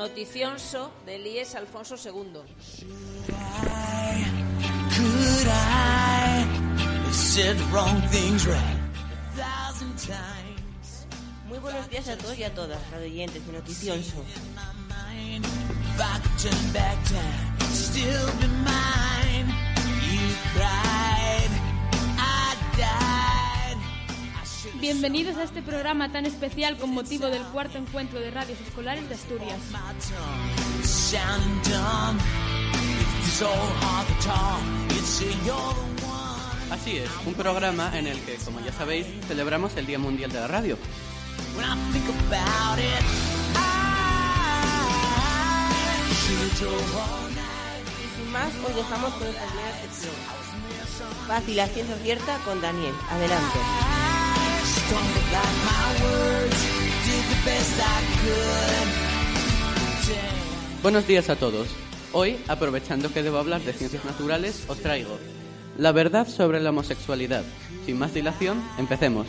noticionso de Elías Alfonso II. Muy buenos días a todos y a todas, radioyentes y noticioso. Bienvenidos a este programa tan especial con motivo del cuarto encuentro de radios escolares de Asturias. Así es, un programa en el que, como ya sabéis, celebramos el Día Mundial de la Radio. Y sin más, os dejamos con nuestra primera sección. Fácil, la ciencia cierta con Daniel. Adelante. Buenos días a todos. Hoy, aprovechando que debo hablar de ciencias naturales, os traigo la verdad sobre la homosexualidad. Sin más dilación, empecemos.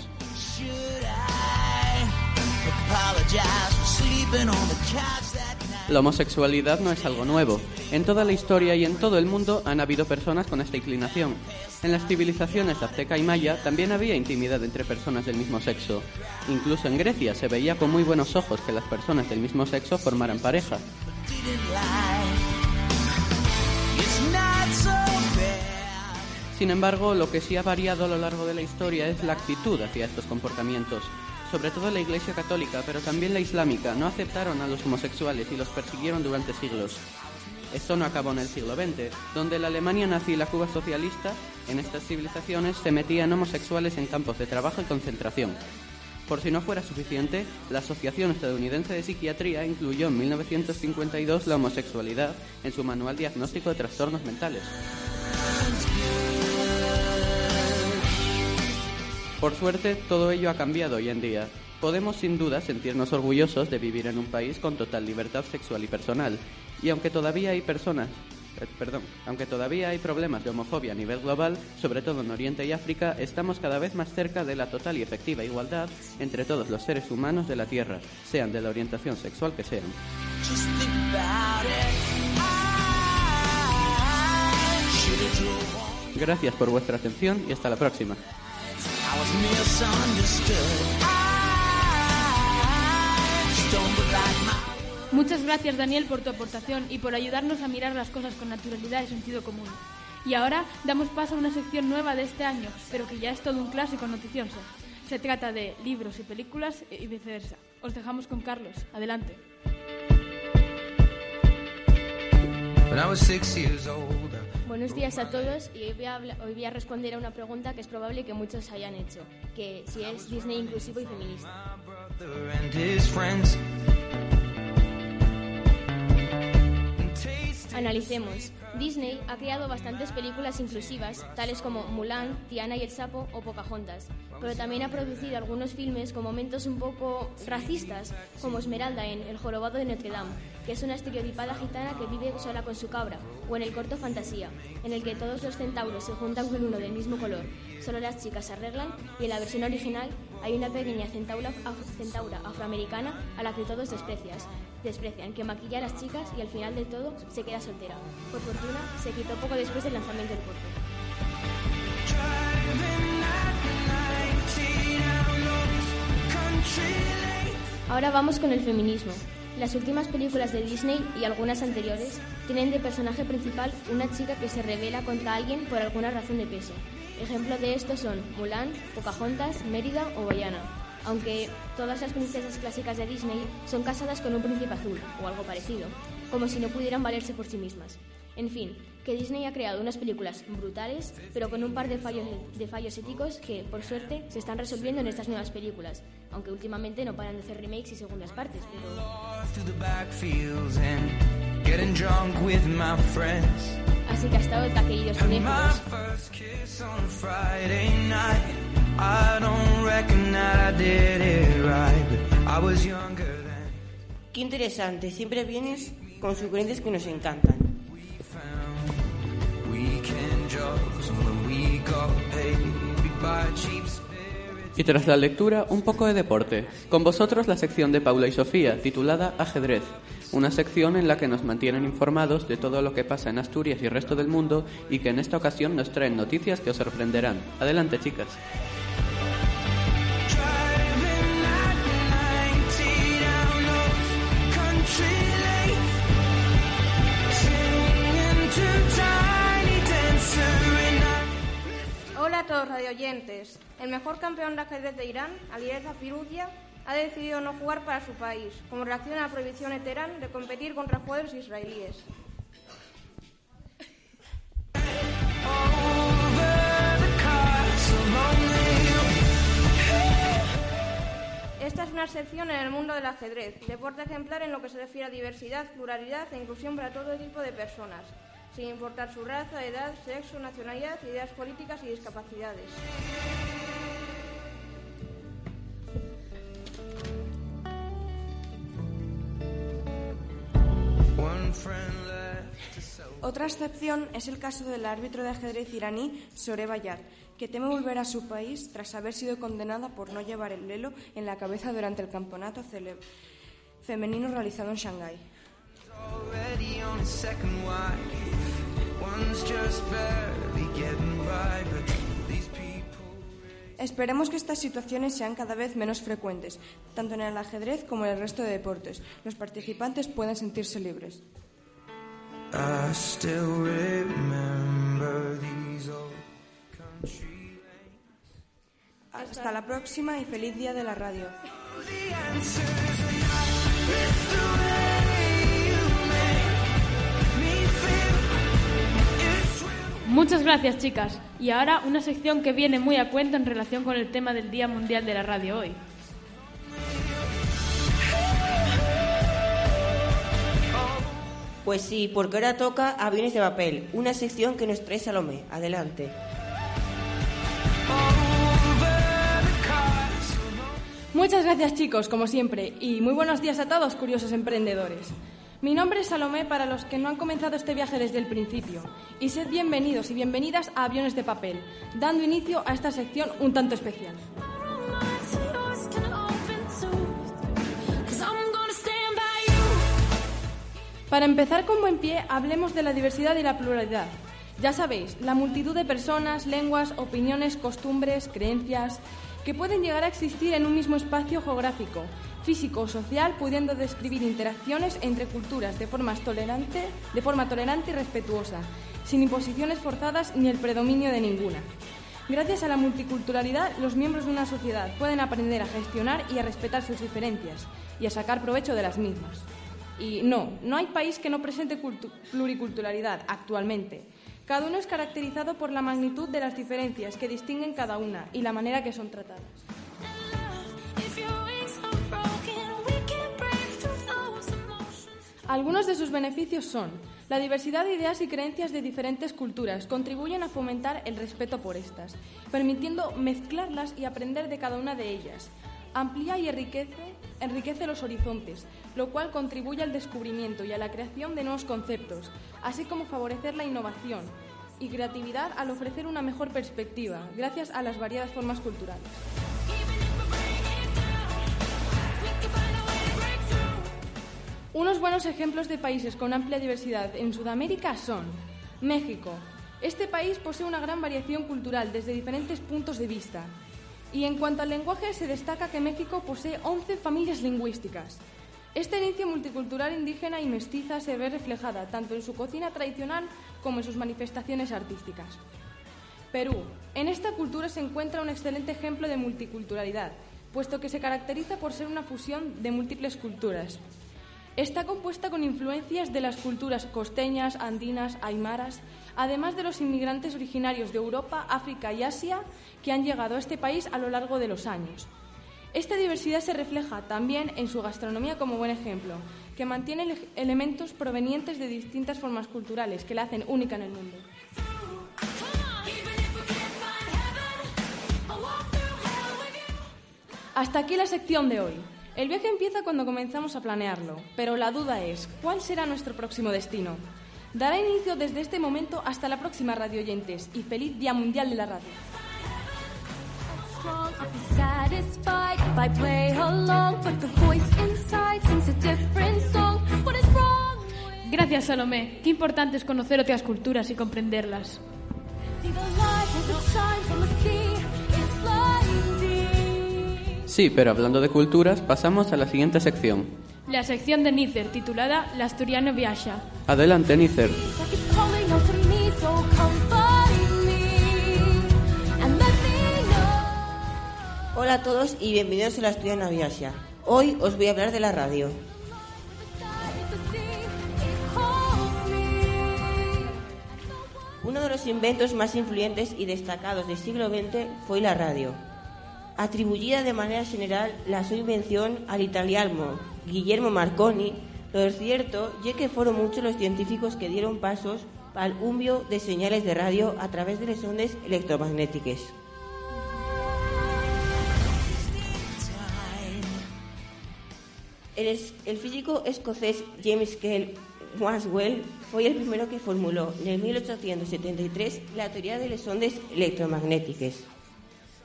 La homosexualidad no es algo nuevo. En toda la historia y en todo el mundo han habido personas con esta inclinación. En las civilizaciones azteca y maya también había intimidad entre personas del mismo sexo. Incluso en Grecia se veía con muy buenos ojos que las personas del mismo sexo formaran pareja. Sin embargo, lo que sí ha variado a lo largo de la historia es la actitud hacia estos comportamientos. Sobre todo la Iglesia Católica, pero también la Islámica, no aceptaron a los homosexuales y los persiguieron durante siglos. Esto no acabó en el siglo XX, donde la Alemania nazi y la Cuba socialista, en estas civilizaciones, se metían homosexuales en campos de trabajo y concentración. Por si no fuera suficiente, la Asociación Estadounidense de Psiquiatría incluyó en 1952 la homosexualidad en su manual diagnóstico de trastornos mentales. Por suerte, todo ello ha cambiado hoy en día. Podemos sin duda sentirnos orgullosos de vivir en un país con total libertad sexual y personal. Y aunque todavía hay personas, eh, perdón, aunque todavía hay problemas de homofobia a nivel global, sobre todo en Oriente y África, estamos cada vez más cerca de la total y efectiva igualdad entre todos los seres humanos de la Tierra, sean de la orientación sexual que sean. Gracias por vuestra atención y hasta la próxima. I was misunderstood. I stumbled like my Muchas gracias Daniel por tu aportación y por ayudarnos a mirar las cosas con naturalidad y sentido común. Y ahora damos paso a una sección nueva de este año, pero que ya es todo un clásico noticioso. Se trata de libros y películas y viceversa. Os dejamos con Carlos. Adelante. When I was six years old, I Buenos días a todos y hoy voy, a responder a una pregunta que es probable que muchos hayan hecho, que si es Disney inclusivo y feminista. Analicemos. Disney ha creado bastantes películas inclusivas, tales como Mulan, Tiana y el Sapo o Pocahontas, pero también ha producido algunos filmes con momentos un poco racistas, como Esmeralda en El jorobado de Notre Dame, que es una estereotipada gitana que vive sola con su cabra, o en el corto Fantasía, en el que todos los centauros se juntan con uno del mismo color, solo las chicas se arreglan, y en la versión original hay una pequeña centaura, af- centaura afroamericana a la que todos desprecias, desprecian, que maquilla a las chicas y al final de todo se queda soltera. Por fortuna, se quitó poco después del lanzamiento del corto. Ahora vamos con el feminismo. Las últimas películas de Disney y algunas anteriores tienen de personaje principal una chica que se revela contra alguien por alguna razón de peso. Ejemplo de esto son Mulan, Pocahontas, Mérida o Bayana. Aunque todas las princesas clásicas de Disney son casadas con un príncipe azul o algo parecido, como si no pudieran valerse por sí mismas. En fin, que Disney ha creado unas películas brutales, pero con un par de fallos, éticos que, por suerte, se están resolviendo en estas nuevas películas, aunque últimamente no paran de hacer remakes y segundas partes. Through the backfields and getting drunk with my friends. Así que hasta ahora, queridos My cinéfilos, first kiss on a Friday night. I don't reckon that I did it right, but I was younger then. Qué interesante, siempre vienes con sugerencias que nos encantan. Weekend jobs when we got paid. We buy cheap spirits. Y tras la lectura, un poco de deporte. Con vosotros la sección de Paula y Sofía, titulada Ajedrez. Una sección en la que nos mantienen informados de todo lo que pasa en Asturias y el resto del mundo y que en esta ocasión nos traen noticias que os sorprenderán. Adelante, chicas. Driving at 90 down those country lanes. Singing to Tiny Dancer and I Hola a todos radioyentes. El mejor campeón de ajedrez de Irán, Alireza Firugia, ha decidido no jugar para su país, como reacción a la prohibición Teherán de competir contra jugadores israelíes. Esta es una excepción en el mundo del ajedrez, deporte ejemplar en lo que se refiere a diversidad, pluralidad e inclusión para todo tipo de personas, sin importar su raza, edad, sexo, nacionalidad, ideas políticas y discapacidades. Otra excepción es el caso del árbitro de ajedrez iraní Sore Bayat, que teme volver a su país tras haber sido condenada por no llevar el velo en la cabeza durante el campeonato femenino realizado en Shanghái. Esperemos que estas situaciones sean cada vez menos frecuentes, tanto en el ajedrez como en el resto de deportes. Los participantes pueden sentirse libres. Hasta la próxima y feliz día de la radio. Muchas gracias, chicas. Y ahora una sección que viene muy a cuento en relación con el tema del Día Mundial de la Radio hoy. Pues sí, porque ahora toca Aviones de Papel, una sección que nos trae Salomé. Adelante. Muchas gracias chicos, como siempre, y muy buenos días a todos, curiosos emprendedores. Mi nombre es Salomé para los que no han comenzado este viaje desde el principio, y sed bienvenidos y bienvenidas a Aviones de Papel, dando inicio a esta sección un tanto especial. Para empezar con buen pie, hablemos de la diversidad y la pluralidad. Ya sabéis, la multitud de personas, lenguas, opiniones, costumbres, creencias, que pueden llegar a existir en un mismo espacio geográfico, físico o social, pudiendo describir interacciones entre culturas de, formas tolerante, de forma tolerante y respetuosa, sin imposiciones forzadas ni el predominio de ninguna. Gracias a la multiculturalidad, los miembros de una sociedad pueden aprender a gestionar y a respetar sus diferencias y a sacar provecho de las mismas. Y no, no hay país que no presente cultu- pluriculturalidad actualmente. Cada uno es caracterizado por la magnitud de las diferencias que distinguen cada una y la manera que son tratadas. Algunos de sus beneficios son la diversidad de ideas y creencias de diferentes culturas contribuyen a fomentar el respeto por estas, permitiendo mezclarlas y aprender de cada una de ellas. Amplía y enriquece, los horizontes, lo cual contribuye al descubrimiento y a la creación de nuevos conceptos, así como favorecer la innovación y creatividad al ofrecer una mejor perspectiva, gracias a las variadas formas culturales. Unos buenos ejemplos de países con amplia diversidad en Sudamérica son México. Este país posee una gran variación cultural desde diferentes puntos de vista. Y en cuanto al lenguaje, se destaca que México posee 11 familias lingüísticas. Esta herencia multicultural indígena y mestiza se ve reflejada tanto en su cocina tradicional como en sus manifestaciones artísticas. Perú. En esta cultura se encuentra un excelente ejemplo de multiculturalidad, puesto que se caracteriza por ser una fusión de múltiples culturas. Está compuesta con influencias de las culturas costeñas, andinas, aymaras, además de los inmigrantes originarios de Europa, África y Asia que han llegado a este país a lo largo de los años. Esta diversidad se refleja también en su gastronomía como buen ejemplo, que mantiene ele- elementos provenientes de distintas formas culturales que la hacen única en el mundo. Hasta aquí la sección de hoy. El viaje empieza cuando comenzamos a planearlo, pero la duda es, ¿cuál será nuestro próximo destino? Dará inicio desde este momento hasta la próxima radio oyentes y feliz Día Mundial de la Radio. Gracias, Salomé. Qué importante es conocer otras culturas y comprenderlas. Sí, pero hablando de culturas, pasamos a la siguiente sección. La sección de Nícer, titulada La Asturiano Viaja. Adelante, Nícer. Hola a todos y bienvenidos a la Estudiana Viasia. Hoy os voy a hablar de la radio. Uno de los inventos más influyentes y destacados del siglo XX fue la radio. Atribuida de manera general la invención al italiano Guillermo Marconi, lo cierto ya que fueron muchos los científicos que dieron pasos para el umbio de señales de radio a través de las ondas electromagnéticas. El, físico escocés James Kell Maxwell fue el primero que formuló en el 1873 la teoría de las ondas electromagnéticas.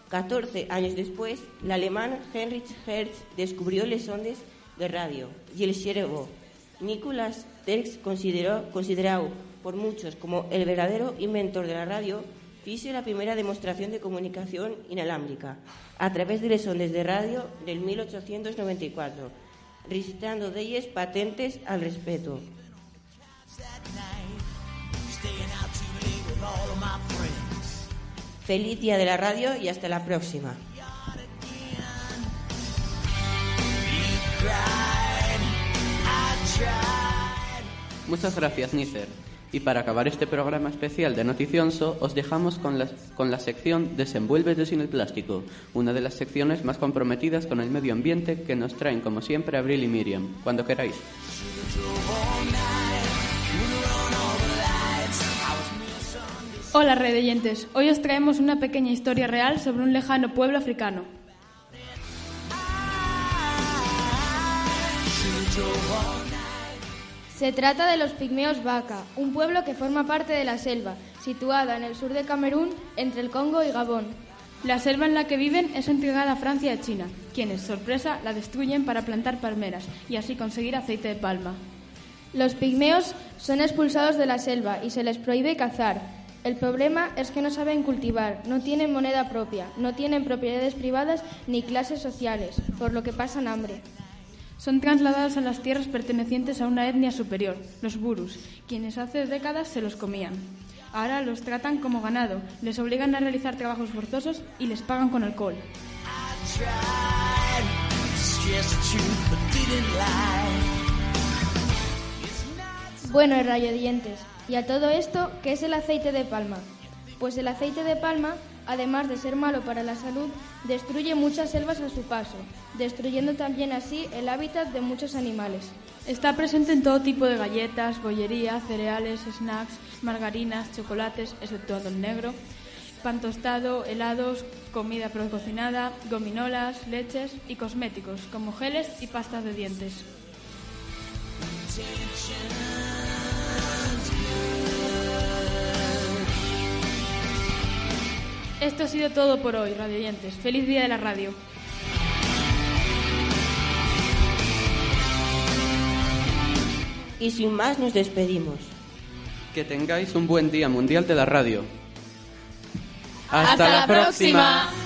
14 años después, el alemán Heinrich Hertz descubrió las de radio y el cerebro. Nicolas Tesla consideró, considerado por muchos como el verdadero inventor de la radio, hizo la primera demostración de comunicación inalámbrica a través de las de radio del 1894, registrando de ellas patentes al respecto. Feliz día de la radio y hasta la próxima. Muchas gracias, Nícer. Y para acabar este programa especial de Noticionso, os dejamos con la, con la sección Desenvuélvete sin el plástico, una de las secciones más comprometidas con el medio ambiente que nos traen, como siempre, Abril y Miriam. Cuando queráis. Hola, red de oyentes. Hoy os traemos una pequeña historia real sobre un lejano pueblo africano. Se trata de los pigmeos Baka, un pueblo que forma parte de la selva, situada en el sur de Camerún, entre el Congo y Gabón. La selva en la que viven es entregada a Francia y a China, quienes, sorpresa, la destruyen para plantar palmeras y así conseguir aceite de palma. Los pigmeos son expulsados de la selva y se les prohíbe cazar. El problema es que no saben cultivar, no tienen moneda propia, no tienen propiedades privadas ni clases sociales, por lo que pasan hambre. Son trasladados a las tierras pertenecientes a una etnia superior, los burus, quienes hace décadas se los comían. Ahora los tratan como ganado, les obligan a realizar trabajos forzosos y les pagan con alcohol. Bueno, rayodientes, ¿y a todo esto qué es el aceite de palma? Pues el aceite de palma, además de ser malo para la salud, destruye muchas selvas a su paso, destruyendo también así el hábitat de muchos animales. Está presente en todo tipo de galletas, bollería, cereales, snacks, margarinas, chocolates, exceptuando el negro, pan tostado, helados, comida precocinada, gominolas, leches y cosméticos, como geles y pastas de dientes. Esto ha sido todo por hoy, radioyentes. Feliz día de la radio. Y sin más nos despedimos. Que tengáis un buen día mundial de la radio. Hasta la próxima. Just